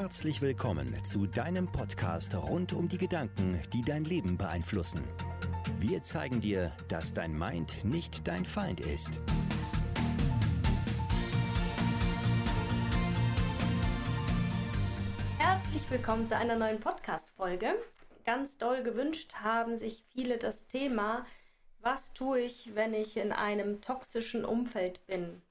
Herzlich willkommen zu deinem Podcast rund um die Gedanken, die dein Leben beeinflussen. Wir zeigen dir, dass dein Mind nicht dein Feind ist. Herzlich willkommen zu einer neuen Podcast-Folge. Ganz doll gewünscht haben sich viele das Thema, was tue ich, wenn ich in einem toxischen Umfeld bin?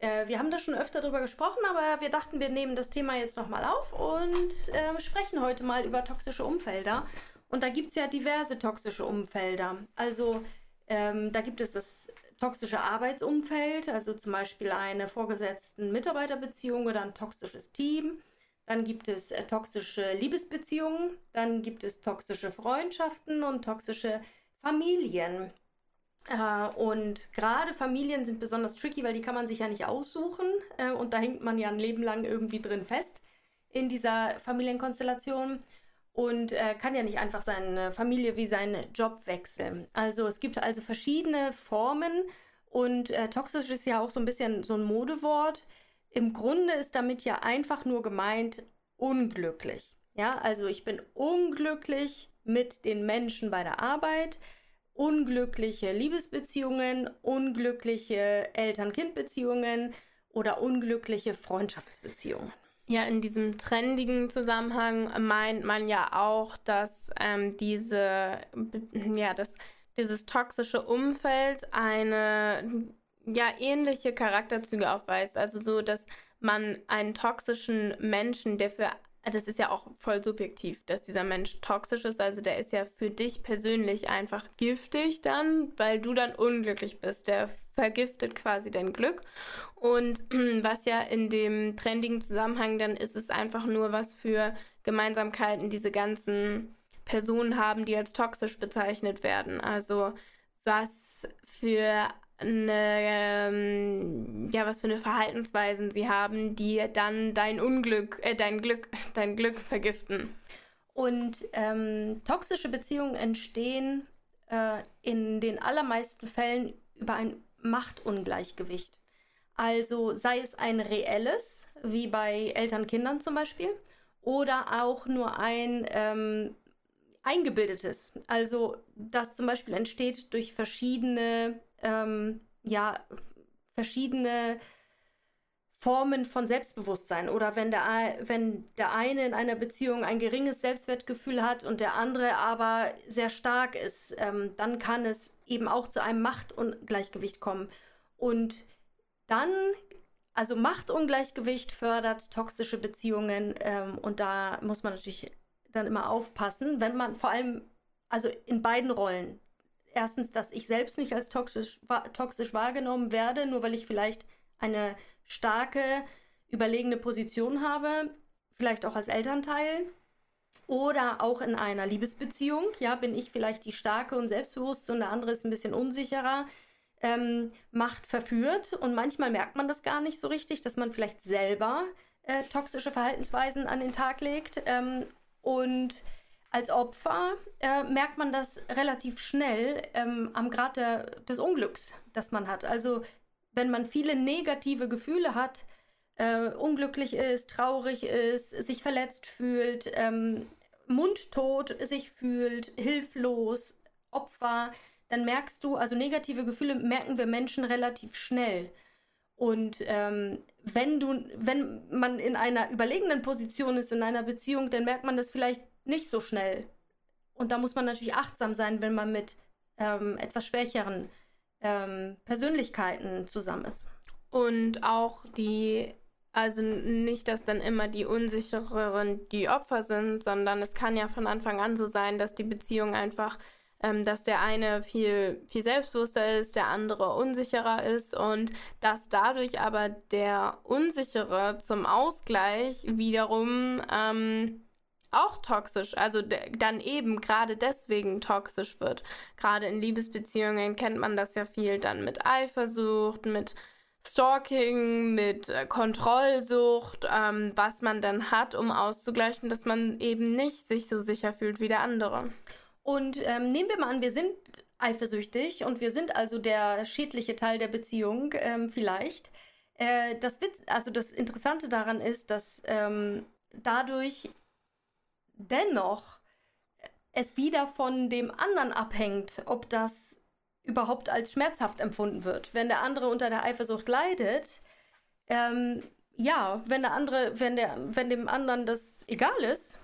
Äh, wir haben da schon öfter drüber gesprochen, aber wir dachten, wir nehmen das Thema jetzt nochmal auf und äh, sprechen heute mal über toxische Umfelder. Und da gibt es ja diverse toxische Umfelder. Also ähm, da gibt es das toxische Arbeitsumfeld, also zum Beispiel eine vorgesetzten Mitarbeiterbeziehung oder ein toxisches Team. Dann gibt es äh, toxische Liebesbeziehungen, dann gibt es toxische Freundschaften und toxische Familien. Äh, und gerade Familien sind besonders tricky, weil die kann man sich ja nicht aussuchen. Äh, und da hängt man ja ein Leben lang irgendwie drin fest in dieser Familienkonstellation und äh, kann ja nicht einfach seine Familie wie seinen Job wechseln. Also es gibt also verschiedene Formen und toxisch ist ja auch so ein bisschen so ein Modewort. Im Grunde ist damit ja einfach nur gemeint unglücklich. Ja, also ich bin unglücklich mit den Menschen bei der Arbeit unglückliche Liebesbeziehungen, unglückliche Eltern-Kind-Beziehungen oder unglückliche Freundschaftsbeziehungen. Ja, in diesem trendigen Zusammenhang meint man ja auch, dass ähm, diese, ja, dass dieses toxische Umfeld eine ja ähnliche Charakterzüge aufweist. Also so, dass man einen toxischen Menschen, der für das ist ja auch voll subjektiv, dass dieser Mensch toxisch ist. Also der ist ja für dich persönlich einfach giftig dann, weil du dann unglücklich bist. Der vergiftet quasi dein Glück. Und was ja in dem trendigen Zusammenhang dann ist, ist einfach nur, was für Gemeinsamkeiten diese ganzen Personen haben, die als toxisch bezeichnet werden. Also was für eine, ähm, ja, was für eine Verhaltensweisen sie haben, die dann dein Unglück, äh, dein Glück, dein Glück vergiften. Und ähm, toxische Beziehungen entstehen äh, in den allermeisten Fällen über ein Machtungleichgewicht. Also sei es ein reelles, wie bei Eltern-Kindern zum Beispiel, oder auch nur ein ähm, eingebildetes. Also das zum Beispiel entsteht durch verschiedene ähm, ja, verschiedene Formen von Selbstbewusstsein oder wenn der, wenn der eine in einer Beziehung ein geringes Selbstwertgefühl hat und der andere aber sehr stark ist, ähm, dann kann es eben auch zu einem Machtungleichgewicht kommen. Und dann, also Machtungleichgewicht fördert toxische Beziehungen ähm, und da muss man natürlich dann immer aufpassen, wenn man vor allem, also in beiden Rollen, erstens, dass ich selbst nicht als toxisch, toxisch wahrgenommen werde, nur weil ich vielleicht eine starke, überlegene Position habe, vielleicht auch als Elternteil. Oder auch in einer Liebesbeziehung, ja, bin ich vielleicht die starke und selbstbewusste und der andere ist ein bisschen unsicherer, ähm, Macht verführt. Und manchmal merkt man das gar nicht so richtig, dass man vielleicht selber äh, toxische Verhaltensweisen an den Tag legt. Ähm, und als Opfer äh, merkt man das relativ schnell ähm, am Grad des Unglücks, das man hat. Also wenn man viele negative Gefühle hat, äh, unglücklich ist, traurig ist, sich verletzt fühlt, ähm, mundtot sich fühlt, hilflos, Opfer, dann merkst du, also negative Gefühle merken wir Menschen relativ schnell. Und ähm, wenn du, wenn man in einer überlegenen Position ist in einer Beziehung, dann merkt man das vielleicht nicht so schnell. Und da muss man natürlich achtsam sein, wenn man mit ähm, etwas schwächeren ähm, Persönlichkeiten zusammen ist. Und auch die, also nicht, dass dann immer die unsichereren die Opfer sind, sondern es kann ja von Anfang an so sein, dass die Beziehung einfach, ähm, dass der eine viel, viel selbstbewusster ist, der andere unsicherer ist und dass dadurch aber der Unsichere zum Ausgleich wiederum ähm, auch toxisch, also dann eben gerade deswegen toxisch wird. Gerade in Liebesbeziehungen kennt man das ja viel dann mit Eifersucht, mit Stalking, mit äh, Kontrollsucht, ähm, was man dann hat, um auszugleichen, dass man eben nicht sich so sicher fühlt wie der andere. Und ähm, nehmen wir mal an, wir sind eifersüchtig und wir sind also der schädliche Teil der Beziehung, ähm, vielleicht. Äh, das Witz, also das Interessante daran ist, dass ähm, dadurch dennoch es wieder von dem anderen abhängt, ob das überhaupt als schmerzhaft empfunden wird. Wenn der andere unter der Eifersucht leidet, ähm, ja, wenn der andere, wenn der, wenn dem anderen das egal ist,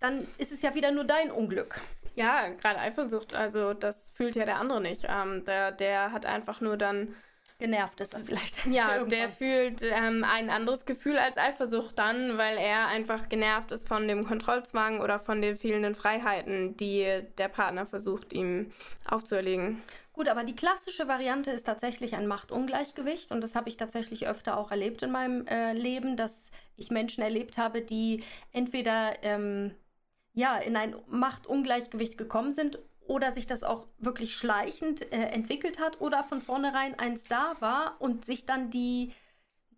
dann ist es ja wieder nur dein Unglück. Ja, gerade Eifersucht, also das fühlt ja der andere nicht. Ähm, der, der hat einfach nur dann genervt ist dann vielleicht. Ja, der fühlt ähm, ein anderes Gefühl als Eifersucht dann, weil er einfach genervt ist von dem Kontrollzwang oder von den fehlenden Freiheiten, die der Partner versucht, ihm aufzuerlegen. Gut, aber die klassische Variante ist tatsächlich ein Machtungleichgewicht und das habe ich tatsächlich öfter auch erlebt in meinem äh, Leben, dass ich Menschen erlebt habe, die entweder ähm, ja in ein Machtungleichgewicht gekommen sind oder sich das auch wirklich schleichend äh, entwickelt hat oder von vornherein eins da war und sich dann die,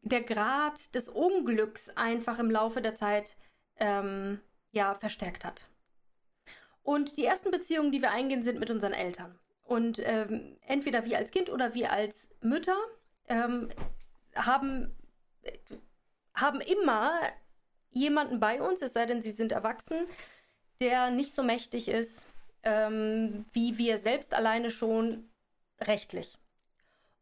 der Grad des Unglücks einfach im Laufe der Zeit ähm, ja, verstärkt hat. Und die ersten Beziehungen, die wir eingehen, sind mit unseren Eltern. Und ähm, entweder wir als Kind oder wir als Mütter ähm, haben, haben immer jemanden bei uns, es sei denn, sie sind erwachsen, der nicht so mächtig ist ähm, wie wir selbst alleine schon rechtlich.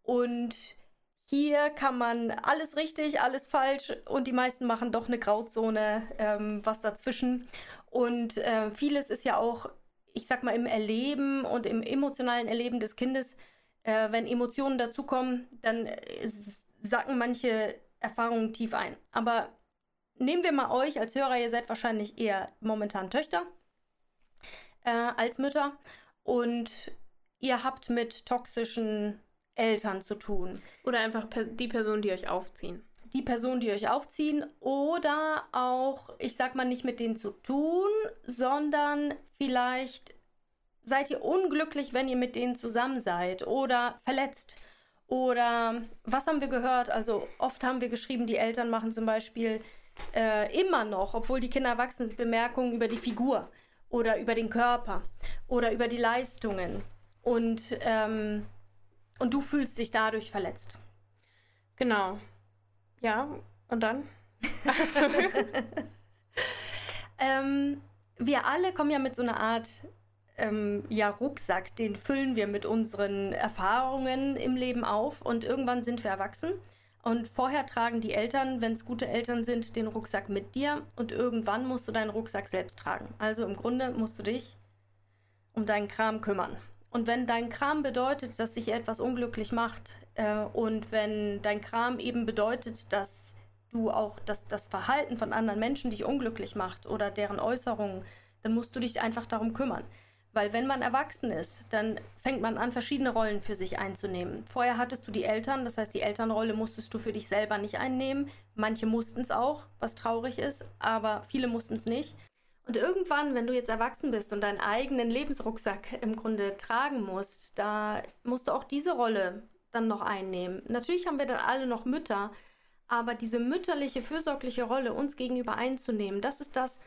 Und hier kann man alles richtig, alles falsch und die meisten machen doch eine Grauzone, ähm, was dazwischen. Und äh, vieles ist ja auch, ich sag mal, im Erleben und im emotionalen Erleben des Kindes, äh, wenn Emotionen dazukommen, dann äh, sacken manche Erfahrungen tief ein. Aber nehmen wir mal euch als Hörer, ihr seid wahrscheinlich eher momentan Töchter äh, als Mütter und ihr habt mit toxischen Eltern zu tun. Oder einfach die Person, die euch aufziehen. Die Person, die euch aufziehen oder auch, ich sag mal, nicht mit denen zu tun, sondern vielleicht seid ihr unglücklich, wenn ihr mit denen zusammen seid oder verletzt. Oder was haben wir gehört? Also oft haben wir geschrieben, die Eltern machen zum Beispiel äh, immer noch, obwohl die Kinder erwachsen sind, Bemerkungen über die Figur oder über den Körper oder über die Leistungen. Und, ähm, und du fühlst dich dadurch verletzt. Genau. Ja, und dann? ähm, wir alle kommen ja mit so einer Art ähm, ja, Rucksack, den füllen wir mit unseren Erfahrungen im Leben auf und irgendwann sind wir erwachsen und vorher tragen die Eltern, wenn es gute Eltern sind, den Rucksack mit dir und irgendwann musst du deinen Rucksack selbst tragen. Also im Grunde musst du dich um deinen Kram kümmern. Und wenn dein Kram bedeutet, dass sich etwas unglücklich macht äh, und wenn dein Kram eben bedeutet, dass du auch das, das Verhalten von anderen Menschen dich unglücklich macht oder deren Äußerungen, dann musst du dich einfach darum kümmern. Weil wenn man erwachsen ist, dann fängt man an, verschiedene Rollen für sich einzunehmen. Vorher hattest du die Eltern, das heißt, die Elternrolle musstest du für dich selber nicht einnehmen. Manche mussten es auch, was traurig ist, aber viele mussten es nicht. Und irgendwann, wenn du jetzt erwachsen bist und deinen eigenen Lebensrucksack im Grunde tragen musst, da musst du auch diese Rolle dann noch einnehmen. Natürlich haben wir dann alle noch Mütter, aber diese mütterliche, fürsorgliche Rolle uns gegenüber einzunehmen, das ist das,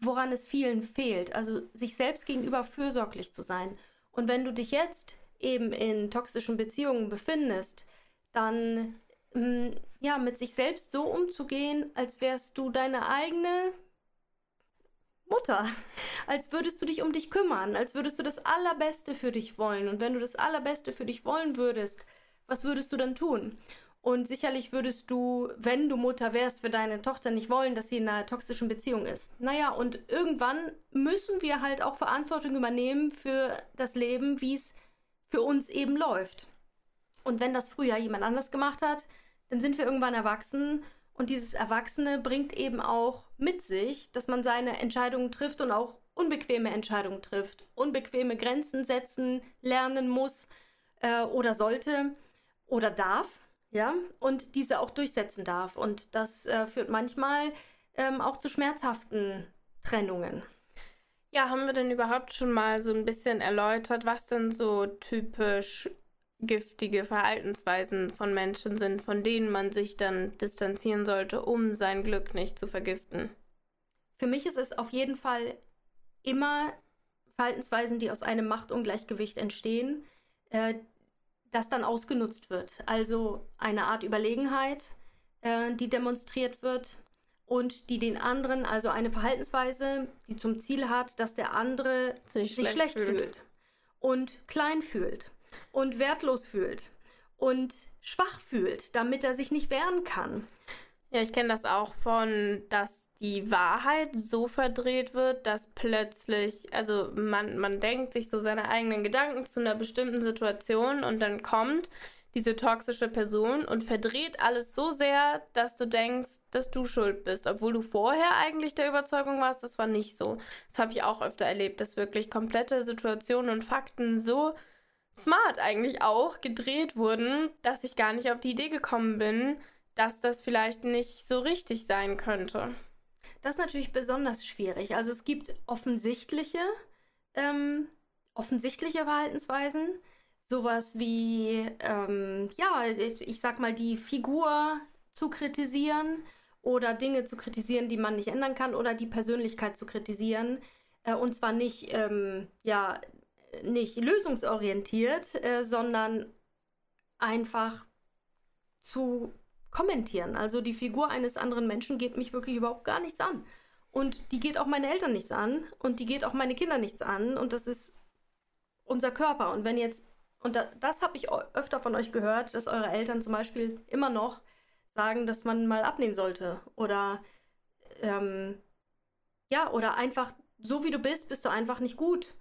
woran es vielen fehlt. Also sich selbst gegenüber fürsorglich zu sein. Und wenn du dich jetzt eben in toxischen Beziehungen befindest, dann mm, ja, mit sich selbst so umzugehen, als wärst du deine eigene Mutter. Als würdest du dich um dich kümmern, als würdest du das Allerbeste für dich wollen. Und wenn du das Allerbeste für dich wollen würdest, was würdest du dann tun? Und sicherlich würdest du, wenn du Mutter wärst, für deine Tochter nicht wollen, dass sie in einer toxischen Beziehung ist. Naja, und irgendwann müssen wir halt auch Verantwortung übernehmen für das Leben, wie es für uns eben läuft. Und wenn das früher jemand anders gemacht hat, dann sind wir irgendwann erwachsen und dieses Erwachsene bringt eben auch mit sich, dass man seine Entscheidungen trifft und auch unbequeme Entscheidungen trifft, unbequeme Grenzen setzen, lernen muss äh, oder sollte oder darf ja, und diese auch durchsetzen darf. Und das äh, führt manchmal ähm, auch zu schmerzhaften Trennungen. Ja, haben wir denn überhaupt schon mal so ein bisschen erläutert, was denn so typisch giftige Verhaltensweisen von Menschen sind, von denen man sich dann distanzieren sollte, um sein Glück nicht zu vergiften? Für mich ist es auf jeden Fall immer Verhaltensweisen, die aus einem Machtungleichgewicht entstehen, äh, das dann ausgenutzt wird. Also eine Art Überlegenheit, äh, die demonstriert wird und die den anderen, also eine Verhaltensweise, die zum Ziel hat, dass der andere sich, sich schlecht, schlecht fühlt. fühlt und klein fühlt und wertlos fühlt und schwach fühlt, damit er sich nicht wehren kann. Ja, ich kenne das auch von, dass die Wahrheit so verdreht wird, dass plötzlich, also man, man denkt sich so seine eigenen Gedanken zu einer bestimmten Situation und dann kommt diese toxische Person und verdreht alles so sehr, dass du denkst, dass du schuld bist, obwohl du vorher eigentlich der Überzeugung warst, das war nicht so. Das habe ich auch öfter erlebt, dass wirklich komplette Situationen und Fakten so smart eigentlich auch gedreht wurden, dass ich gar nicht auf die Idee gekommen bin, dass das vielleicht nicht so richtig sein könnte. Das ist natürlich besonders schwierig. Also es gibt offensichtliche, ähm, offensichtliche Verhaltensweisen. Sowas wie, ähm, ja, ich, ich sag mal, die Figur zu kritisieren oder Dinge zu kritisieren, die man nicht ändern kann oder die Persönlichkeit zu kritisieren. Äh, und zwar nicht, ähm, ja, nicht lösungsorientiert, äh, sondern einfach zu kommentieren. Also die Figur eines anderen Menschen geht mich wirklich überhaupt gar nichts an. Und die geht auch meine Eltern nichts an und die geht auch meine Kinder nichts an. Und das ist unser Körper. Und wenn jetzt, und da, das habe ich öfter von euch gehört, dass eure Eltern zum Beispiel immer noch sagen, dass man mal abnehmen sollte. Oder ähm, ja, oder einfach so wie du bist, bist du einfach nicht gut.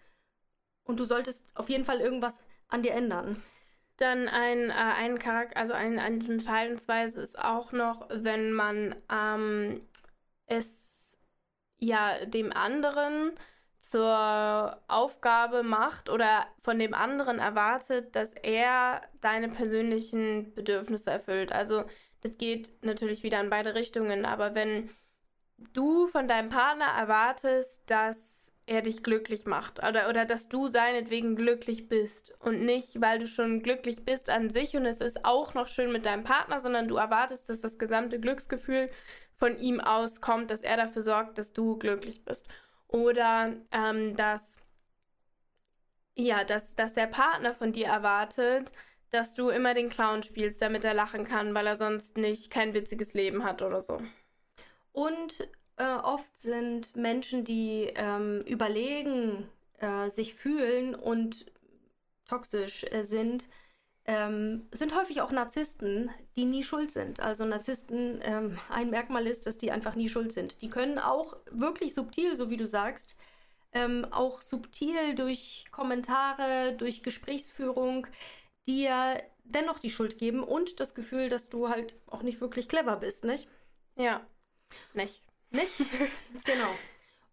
Und du solltest auf jeden Fall irgendwas an dir ändern. Dann ein, äh, ein Charakter, also ein, eine Verhaltensweise ist auch noch, wenn man ähm, es ja dem anderen zur Aufgabe macht oder von dem anderen erwartet, dass er deine persönlichen Bedürfnisse erfüllt. Also das geht natürlich wieder in beide Richtungen, aber wenn du von deinem Partner erwartest, dass er dich glücklich macht oder, oder dass du seinetwegen glücklich bist und nicht, weil du schon glücklich bist an sich und es ist auch noch schön mit deinem Partner, sondern du erwartest, dass das gesamte Glücksgefühl von ihm auskommt, dass er dafür sorgt, dass du glücklich bist. Oder ähm, dass, ja, dass, dass der Partner von dir erwartet, dass du immer den Clown spielst, damit er lachen kann, weil er sonst nicht kein witziges Leben hat oder so. Und äh, oft sind Menschen, die ähm, überlegen, äh, sich fühlen und toxisch äh, sind, ähm, sind häufig auch Narzissten, die nie schuld sind. Also Narzissten, ähm, ein Merkmal ist, dass die einfach nie schuld sind. Die können auch wirklich subtil, so wie du sagst, ähm, auch subtil durch Kommentare, durch Gesprächsführung dir dennoch die Schuld geben und das Gefühl, dass du halt auch nicht wirklich clever bist, nicht? Ja, nicht. Nicht? genau.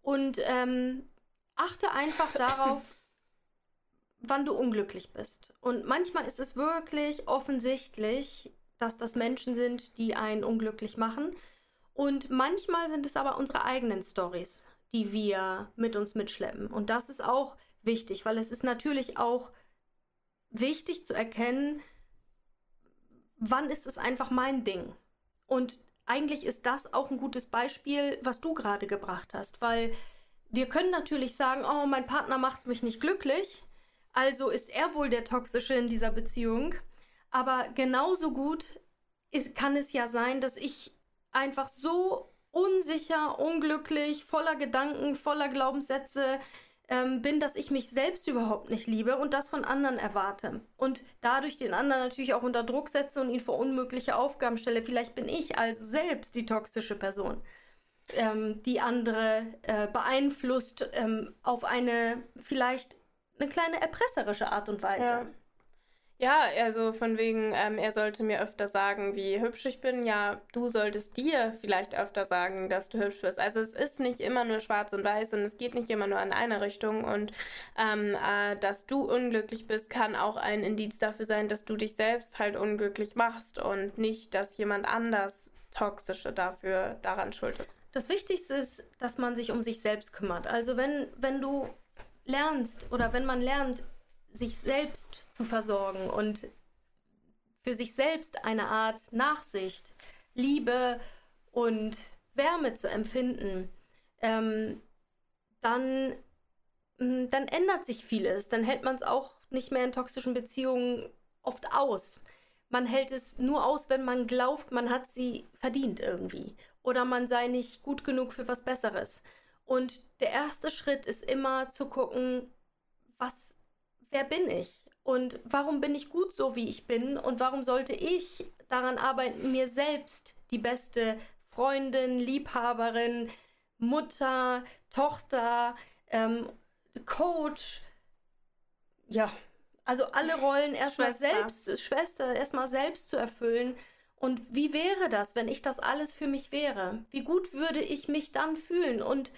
Und ähm, achte einfach darauf, wann du unglücklich bist. Und manchmal ist es wirklich offensichtlich, dass das Menschen sind, die einen unglücklich machen. Und manchmal sind es aber unsere eigenen Stories, die wir mit uns mitschleppen. Und das ist auch wichtig, weil es ist natürlich auch wichtig zu erkennen, wann ist es einfach mein Ding. Und eigentlich ist das auch ein gutes Beispiel, was du gerade gebracht hast, weil wir können natürlich sagen, oh, mein Partner macht mich nicht glücklich, also ist er wohl der Toxische in dieser Beziehung. Aber genauso gut ist, kann es ja sein, dass ich einfach so unsicher, unglücklich, voller Gedanken, voller Glaubenssätze ähm, bin, dass ich mich selbst überhaupt nicht liebe und das von anderen erwarte. Und dadurch den anderen natürlich auch unter Druck setze und ihn vor unmögliche Aufgaben stelle. Vielleicht bin ich also selbst die toxische Person, ähm, die andere äh, beeinflusst ähm, auf eine vielleicht eine kleine erpresserische Art und Weise. Ja. Ja, also von wegen, ähm, er sollte mir öfter sagen, wie hübsch ich bin. Ja, du solltest dir vielleicht öfter sagen, dass du hübsch bist. Also es ist nicht immer nur schwarz und weiß und es geht nicht immer nur in eine Richtung. Und ähm, äh, dass du unglücklich bist, kann auch ein Indiz dafür sein, dass du dich selbst halt unglücklich machst und nicht, dass jemand anders Toxische dafür daran schuld ist. Das Wichtigste ist, dass man sich um sich selbst kümmert. Also wenn, wenn du lernst oder wenn man lernt, sich selbst zu versorgen und für sich selbst eine Art Nachsicht, Liebe und Wärme zu empfinden, ähm, dann, mm, dann ändert sich vieles. Dann hält man es auch nicht mehr in toxischen Beziehungen oft aus. man hält es nur aus, wenn man glaubt, man hat sie verdient irgendwie. Oder man sei nicht gut genug für was Besseres. Und der erste Schritt ist immer zu gucken, was, wer bin ich? Und warum bin ich gut so, wie ich bin? Und warum sollte ich daran arbeiten, mir selbst die beste Freundin, Liebhaberin, Mutter, Tochter, ähm, Coach, ja, also alle Rollen erstmal selbst, Schwester, erstmal selbst zu erfüllen. Und wie wäre das, wenn ich das alles für mich wäre? Wie gut würde ich mich dann fühlen? Und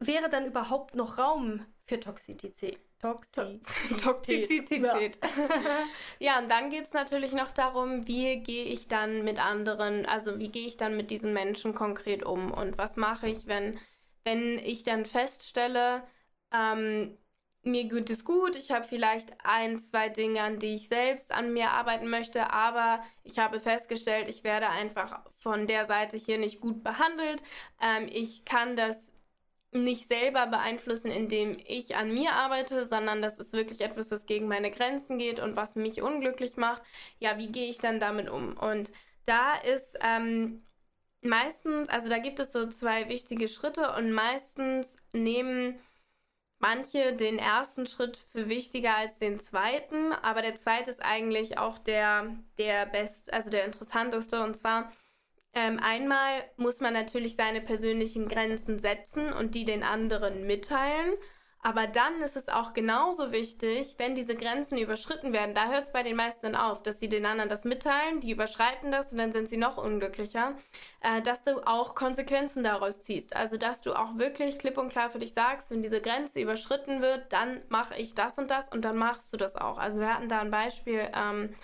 wäre dann überhaupt noch Raum für Toxizität? Toxizität. Toxizität. Ja. ja, und dann geht es natürlich noch darum, wie gehe ich dann mit anderen, also wie gehe ich dann mit diesen Menschen konkret um und was mache ich, wenn, wenn ich dann feststelle, ähm, mir geht es gut, ich habe vielleicht ein, zwei Dinge, an die ich selbst an mir arbeiten möchte, aber ich habe festgestellt, ich werde einfach von der Seite hier nicht gut behandelt. Ähm, ich kann das nicht selber beeinflussen, indem ich an mir arbeite, sondern das ist wirklich etwas, was gegen meine Grenzen geht und was mich unglücklich macht. Ja, wie gehe ich dann damit um? Und da ist ähm, meistens, also da gibt es so zwei wichtige Schritte und meistens nehmen manche den ersten Schritt für wichtiger als den zweiten, aber der zweite ist eigentlich auch der, der best, also der interessanteste und zwar ähm, einmal muss man natürlich seine persönlichen Grenzen setzen und die den anderen mitteilen. Aber dann ist es auch genauso wichtig, wenn diese Grenzen überschritten werden, da hört es bei den meisten auf, dass sie den anderen das mitteilen, die überschreiten das und dann sind sie noch unglücklicher, äh, dass du auch Konsequenzen daraus ziehst. Also, dass du auch wirklich klipp und klar für dich sagst, wenn diese Grenze überschritten wird, dann mache ich das und das und dann machst du das auch. Also, wir hatten da ein Beispiel, ähm,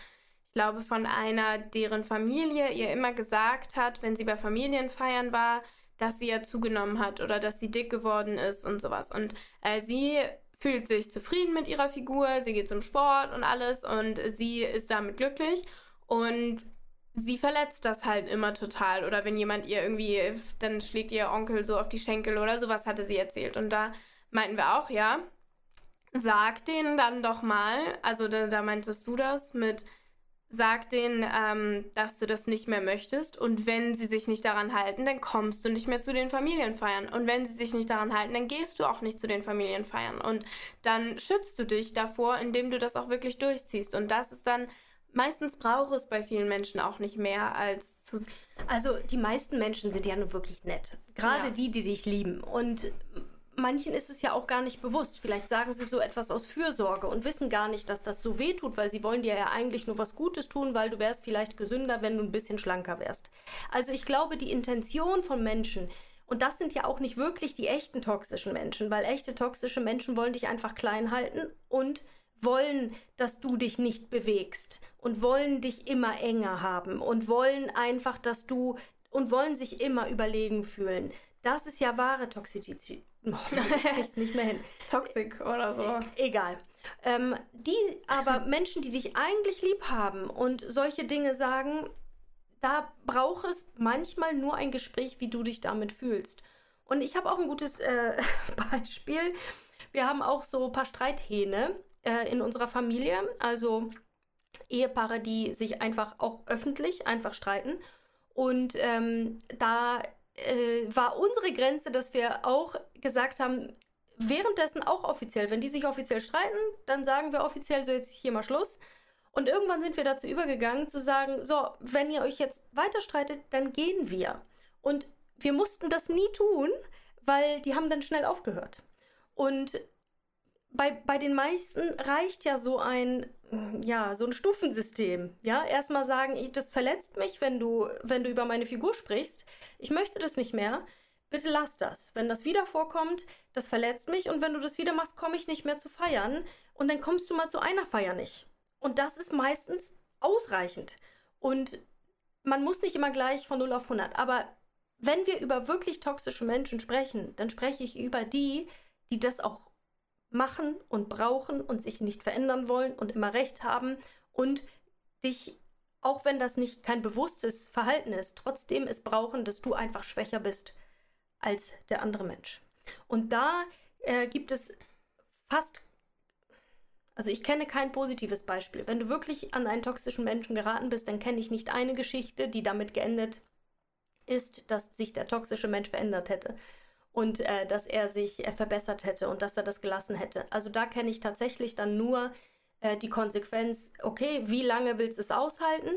glaube, von einer, deren Familie ihr immer gesagt hat, wenn sie bei Familienfeiern war, dass sie ja zugenommen hat oder dass sie dick geworden ist und sowas. Und äh, sie fühlt sich zufrieden mit ihrer Figur, sie geht zum Sport und alles und sie ist damit glücklich und sie verletzt das halt immer total. Oder wenn jemand ihr irgendwie, dann schlägt ihr Onkel so auf die Schenkel oder sowas hatte sie erzählt. Und da meinten wir auch, ja, sag denen dann doch mal, also da, da meintest du das mit, sag denen, ähm, dass du das nicht mehr möchtest. Und wenn sie sich nicht daran halten, dann kommst du nicht mehr zu den Familienfeiern. Und wenn sie sich nicht daran halten, dann gehst du auch nicht zu den Familienfeiern. Und dann schützt du dich davor, indem du das auch wirklich durchziehst. Und das ist dann, meistens braucht es bei vielen Menschen auch nicht mehr als zu. Also die meisten Menschen sind ja nur wirklich nett. Gerade ja. die, die dich lieben. Und manchen ist es ja auch gar nicht bewusst. Vielleicht sagen sie so etwas aus Fürsorge und wissen gar nicht, dass das so weh tut, weil sie wollen dir ja eigentlich nur was Gutes tun, weil du wärst vielleicht gesünder, wenn du ein bisschen schlanker wärst. Also ich glaube, die Intention von Menschen, und das sind ja auch nicht wirklich die echten toxischen Menschen, weil echte toxische Menschen wollen dich einfach klein halten und wollen, dass du dich nicht bewegst und wollen dich immer enger haben und wollen einfach, dass du und wollen sich immer überlegen fühlen. Das ist ja wahre Toxizität. Oh, ich nicht mehr hin. Toxic oder so. E egal. Ähm, die aber Menschen, die dich eigentlich lieb haben und solche Dinge sagen, da braucht es manchmal nur ein Gespräch, wie du dich damit fühlst. Und ich habe auch ein gutes äh, Beispiel. Wir haben auch so ein paar Streithähne äh, in unserer Familie, also Ehepaare, die sich einfach auch öffentlich einfach streiten. Und ähm, da äh, war unsere Grenze, dass wir auch gesagt haben, währenddessen auch offiziell, wenn die sich offiziell streiten, dann sagen wir offiziell so jetzt hier mal Schluss. Und irgendwann sind wir dazu übergegangen zu sagen, so, wenn ihr euch jetzt weiter streitet, dann gehen wir. Und wir mussten das nie tun, weil die haben dann schnell aufgehört. Und bei, bei den meisten reicht ja so ein, ja, so ein Stufensystem. Ja, erstmal sagen, ich, das verletzt mich, wenn du, wenn du über meine Figur sprichst. Ich möchte das nicht mehr. Bitte lass das. Wenn das wieder vorkommt, das verletzt mich und wenn du das wieder machst, komme ich nicht mehr zu feiern und dann kommst du mal zu einer Feier nicht. Und das ist meistens ausreichend. Und man muss nicht immer gleich von 0 auf 100. Aber wenn wir über wirklich toxische Menschen sprechen, dann spreche ich über die, die das auch machen und brauchen und sich nicht verändern wollen und immer recht haben und dich, auch wenn das nicht kein bewusstes Verhalten ist, trotzdem es brauchen, dass du einfach schwächer bist als der andere Mensch. Und da äh, gibt es fast, Also ich kenne kein positives Beispiel. Wenn du wirklich an einen toxischen Menschen geraten bist, dann kenne ich nicht eine Geschichte, die damit geendet ist, dass sich der toxische Mensch verändert hätte und äh, dass er sich äh, verbessert hätte und dass er das gelassen hätte. Also da kenne ich tatsächlich dann nur äh, die Konsequenz, okay, wie lange willst du es aushalten?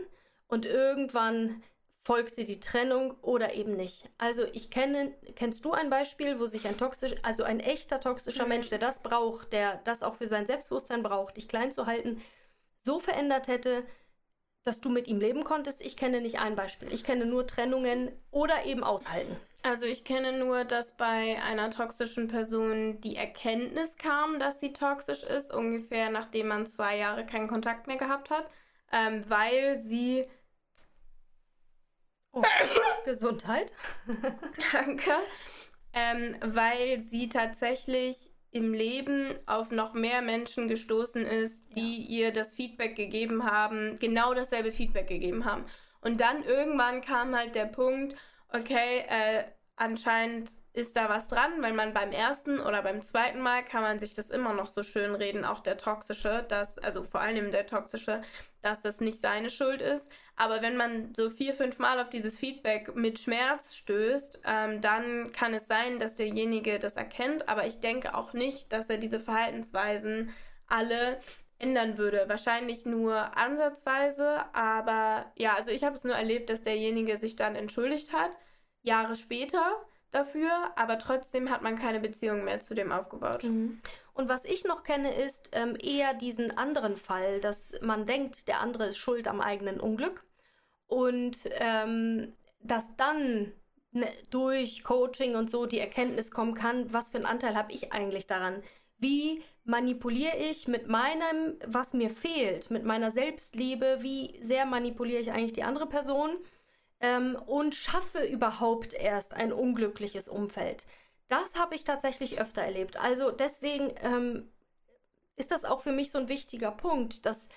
Und irgendwann folgte die Trennung oder eben nicht. Also ich kenne, kennst du ein Beispiel, wo sich ein toxisch, also ein echter toxischer mhm. Mensch, der das braucht, der das auch für sein Selbstbewusstsein braucht, dich klein zu halten, so verändert hätte, dass du mit ihm leben konntest? Ich kenne nicht ein Beispiel. Ich kenne nur Trennungen oder eben aushalten. Also ich kenne nur, dass bei einer toxischen Person die Erkenntnis kam, dass sie toxisch ist, ungefähr nachdem man zwei Jahre keinen Kontakt mehr gehabt hat, ähm, weil sie Oh, Gesundheit. Danke. Ähm, weil sie tatsächlich im Leben auf noch mehr Menschen gestoßen ist, die ja. ihr das Feedback gegeben haben, genau dasselbe Feedback gegeben haben. Und dann irgendwann kam halt der Punkt, okay, äh, anscheinend ist da was dran, weil man beim ersten oder beim zweiten Mal kann man sich das immer noch so schön reden, auch der toxische, dass, also vor allem der toxische, dass das nicht seine Schuld ist. Aber wenn man so vier, fünf Mal auf dieses Feedback mit Schmerz stößt, ähm, dann kann es sein, dass derjenige das erkennt. Aber ich denke auch nicht, dass er diese Verhaltensweisen alle ändern würde. Wahrscheinlich nur ansatzweise, aber ja, also ich habe es nur erlebt, dass derjenige sich dann entschuldigt hat, Jahre später dafür, aber trotzdem hat man keine Beziehung mehr zu dem aufgebaut. Mhm. Und was ich noch kenne, ist ähm, eher diesen anderen Fall, dass man denkt, der andere ist schuld am eigenen Unglück und ähm, dass dann ne, durch Coaching und so die Erkenntnis kommen kann, was für einen Anteil habe ich eigentlich daran? Wie manipuliere ich mit meinem, was mir fehlt, mit meiner Selbstliebe? Wie sehr manipuliere ich eigentlich die andere Person? Ähm, und schaffe überhaupt erst ein unglückliches Umfeld. Das habe ich tatsächlich öfter erlebt. Also deswegen ähm, ist das auch für mich so ein wichtiger Punkt, dass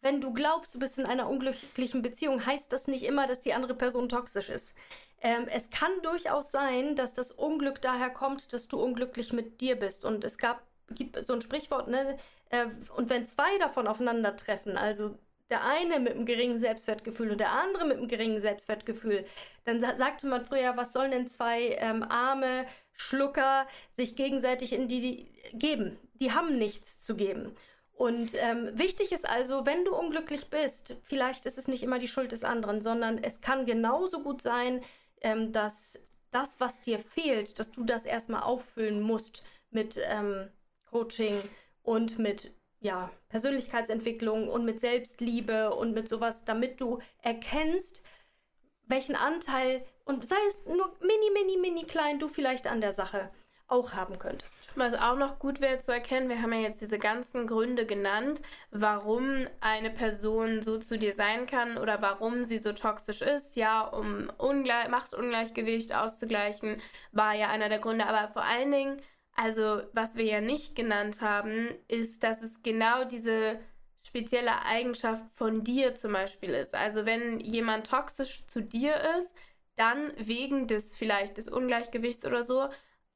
wenn du glaubst, du bist in einer unglücklichen Beziehung, heißt das nicht immer, dass die andere Person toxisch ist. Ähm, es kann durchaus sein, dass das Unglück daher kommt, dass du unglücklich mit dir bist. Und es gab, gibt so ein Sprichwort, ne? Äh, und wenn zwei davon aufeinandertreffen, also der eine mit einem geringen Selbstwertgefühl und der andere mit einem geringen Selbstwertgefühl, dann sa sagte man früher, was sollen denn zwei ähm, arme Schlucker sich gegenseitig in die, die geben? Die haben nichts zu geben. Und ähm, wichtig ist also, wenn du unglücklich bist, vielleicht ist es nicht immer die Schuld des anderen, sondern es kann genauso gut sein, ähm, dass das, was dir fehlt, dass du das erstmal auffüllen musst mit ähm, Coaching und mit ja, Persönlichkeitsentwicklung und mit Selbstliebe und mit sowas, damit du erkennst, welchen Anteil und sei es nur mini, mini, mini klein, du vielleicht an der Sache auch haben könntest. Was auch noch gut wäre zu erkennen, wir haben ja jetzt diese ganzen Gründe genannt, warum eine Person so zu dir sein kann oder warum sie so toxisch ist. Ja, um Ungleich Machtungleichgewicht auszugleichen, war ja einer der Gründe. Aber vor allen Dingen also, was wir ja nicht genannt haben, ist, dass es genau diese spezielle Eigenschaft von dir zum Beispiel ist. Also, wenn jemand toxisch zu dir ist, dann wegen des vielleicht des Ungleichgewichts oder so,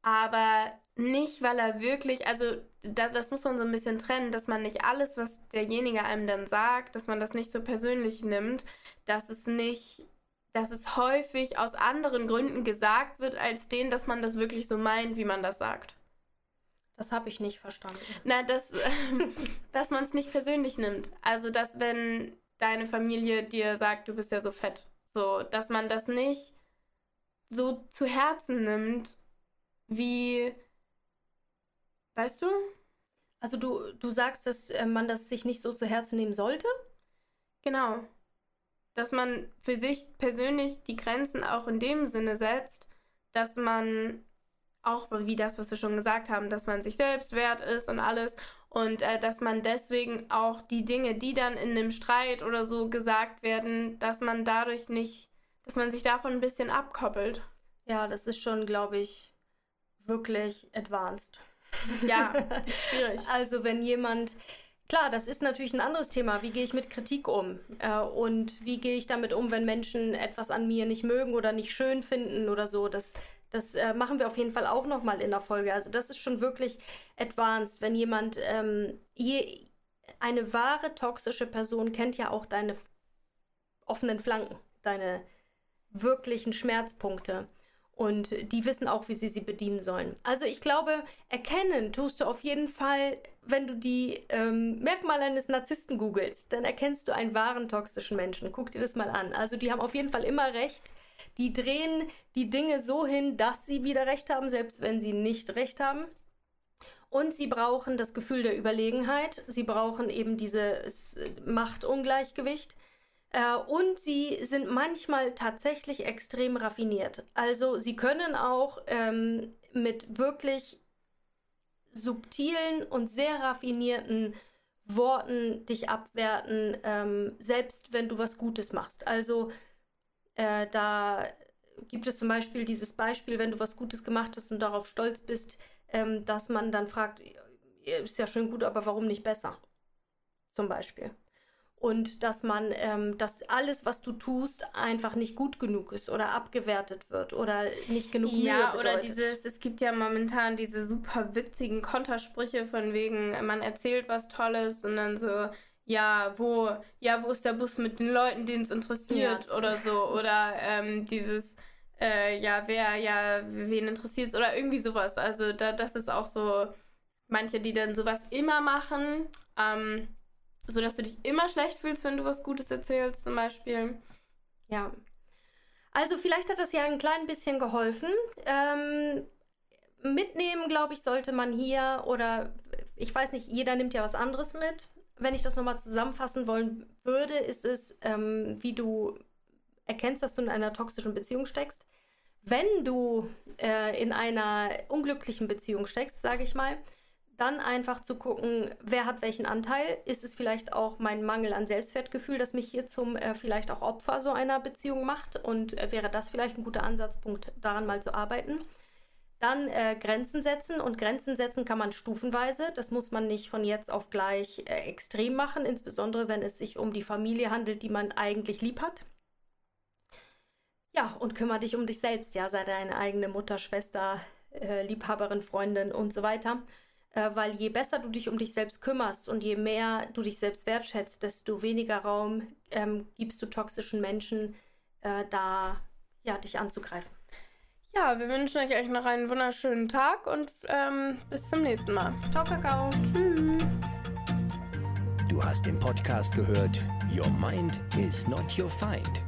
aber nicht, weil er wirklich, also das, das muss man so ein bisschen trennen, dass man nicht alles, was derjenige einem dann sagt, dass man das nicht so persönlich nimmt, dass es nicht, dass es häufig aus anderen Gründen gesagt wird, als denen, dass man das wirklich so meint, wie man das sagt. Das habe ich nicht verstanden. Na, das, dass man es nicht persönlich nimmt. Also, dass wenn deine Familie dir sagt, du bist ja so fett, so, dass man das nicht so zu Herzen nimmt, wie, weißt du? Also du, du sagst, dass äh, man das sich nicht so zu Herzen nehmen sollte? Genau. Dass man für sich persönlich die Grenzen auch in dem Sinne setzt, dass man auch wie das, was wir schon gesagt haben, dass man sich selbst wert ist und alles und äh, dass man deswegen auch die Dinge, die dann in einem Streit oder so gesagt werden, dass man dadurch nicht, dass man sich davon ein bisschen abkoppelt. Ja, das ist schon, glaube ich, wirklich advanced. Ja, schwierig. Also wenn jemand Klar, das ist natürlich ein anderes Thema. Wie gehe ich mit Kritik um? Äh, und wie gehe ich damit um, wenn Menschen etwas an mir nicht mögen oder nicht schön finden oder so? Das das äh, machen wir auf jeden Fall auch nochmal in der Folge. Also das ist schon wirklich advanced, wenn jemand ähm, je, eine wahre toxische Person kennt ja auch deine offenen Flanken, deine wirklichen Schmerzpunkte. Und die wissen auch, wie sie sie bedienen sollen. Also ich glaube, erkennen tust du auf jeden Fall, wenn du die ähm, Merkmale eines Narzissten googelst, dann erkennst du einen wahren toxischen Menschen. Guck dir das mal an. Also die haben auf jeden Fall immer recht. Die drehen die Dinge so hin, dass sie wieder recht haben, selbst wenn sie nicht recht haben. Und sie brauchen das Gefühl der Überlegenheit. Sie brauchen eben dieses Machtungleichgewicht. Äh, und sie sind manchmal tatsächlich extrem raffiniert. Also sie können auch ähm, mit wirklich subtilen und sehr raffinierten Worten dich abwerten, ähm, selbst wenn du was Gutes machst. Also äh, da gibt es zum Beispiel dieses Beispiel, wenn du was Gutes gemacht hast und darauf stolz bist, ähm, dass man dann fragt, ist ja schön gut, aber warum nicht besser? Zum Beispiel und dass man, ähm, dass alles, was du tust, einfach nicht gut genug ist oder abgewertet wird oder nicht genug Mühe Ja, oder dieses, es gibt ja momentan diese super witzigen Kontersprüche von wegen, man erzählt was Tolles und dann so, ja, wo, ja, wo ist der Bus mit den Leuten, denen es interessiert ja, oder so oder ähm, dieses, äh, ja, wer, ja, wen interessiert oder irgendwie sowas. Also da, das ist auch so manche, die dann sowas immer machen. Ähm, so dass du dich immer schlecht fühlst, wenn du was Gutes erzählst, zum Beispiel. Ja. Also vielleicht hat das ja ein klein bisschen geholfen. Ähm, mitnehmen, glaube ich, sollte man hier oder ich weiß nicht, jeder nimmt ja was anderes mit. Wenn ich das nochmal zusammenfassen wollen würde, ist es, ähm, wie du erkennst, dass du in einer toxischen Beziehung steckst. Wenn du äh, in einer unglücklichen Beziehung steckst, sage ich mal, dann einfach zu gucken, wer hat welchen Anteil. Ist es vielleicht auch mein Mangel an Selbstwertgefühl, das mich hier zum äh, vielleicht auch Opfer so einer Beziehung macht? Und äh, wäre das vielleicht ein guter Ansatzpunkt, daran mal zu arbeiten? Dann äh, Grenzen setzen und Grenzen setzen kann man stufenweise. Das muss man nicht von jetzt auf gleich äh, extrem machen, insbesondere wenn es sich um die Familie handelt, die man eigentlich lieb hat. Ja, und kümmere dich um dich selbst, ja, sei deine eigene Mutter, Schwester, äh, Liebhaberin, Freundin und so weiter äh, weil je besser du dich um dich selbst kümmerst und je mehr du dich selbst wertschätzt, desto weniger Raum ähm, gibst du toxischen Menschen, äh, da ja, dich anzugreifen. Ja, wir wünschen euch noch einen wunderschönen Tag und ähm, bis zum nächsten Mal. Ciao, Kakao. Tschüss. Du hast den Podcast gehört Your Mind is not your Find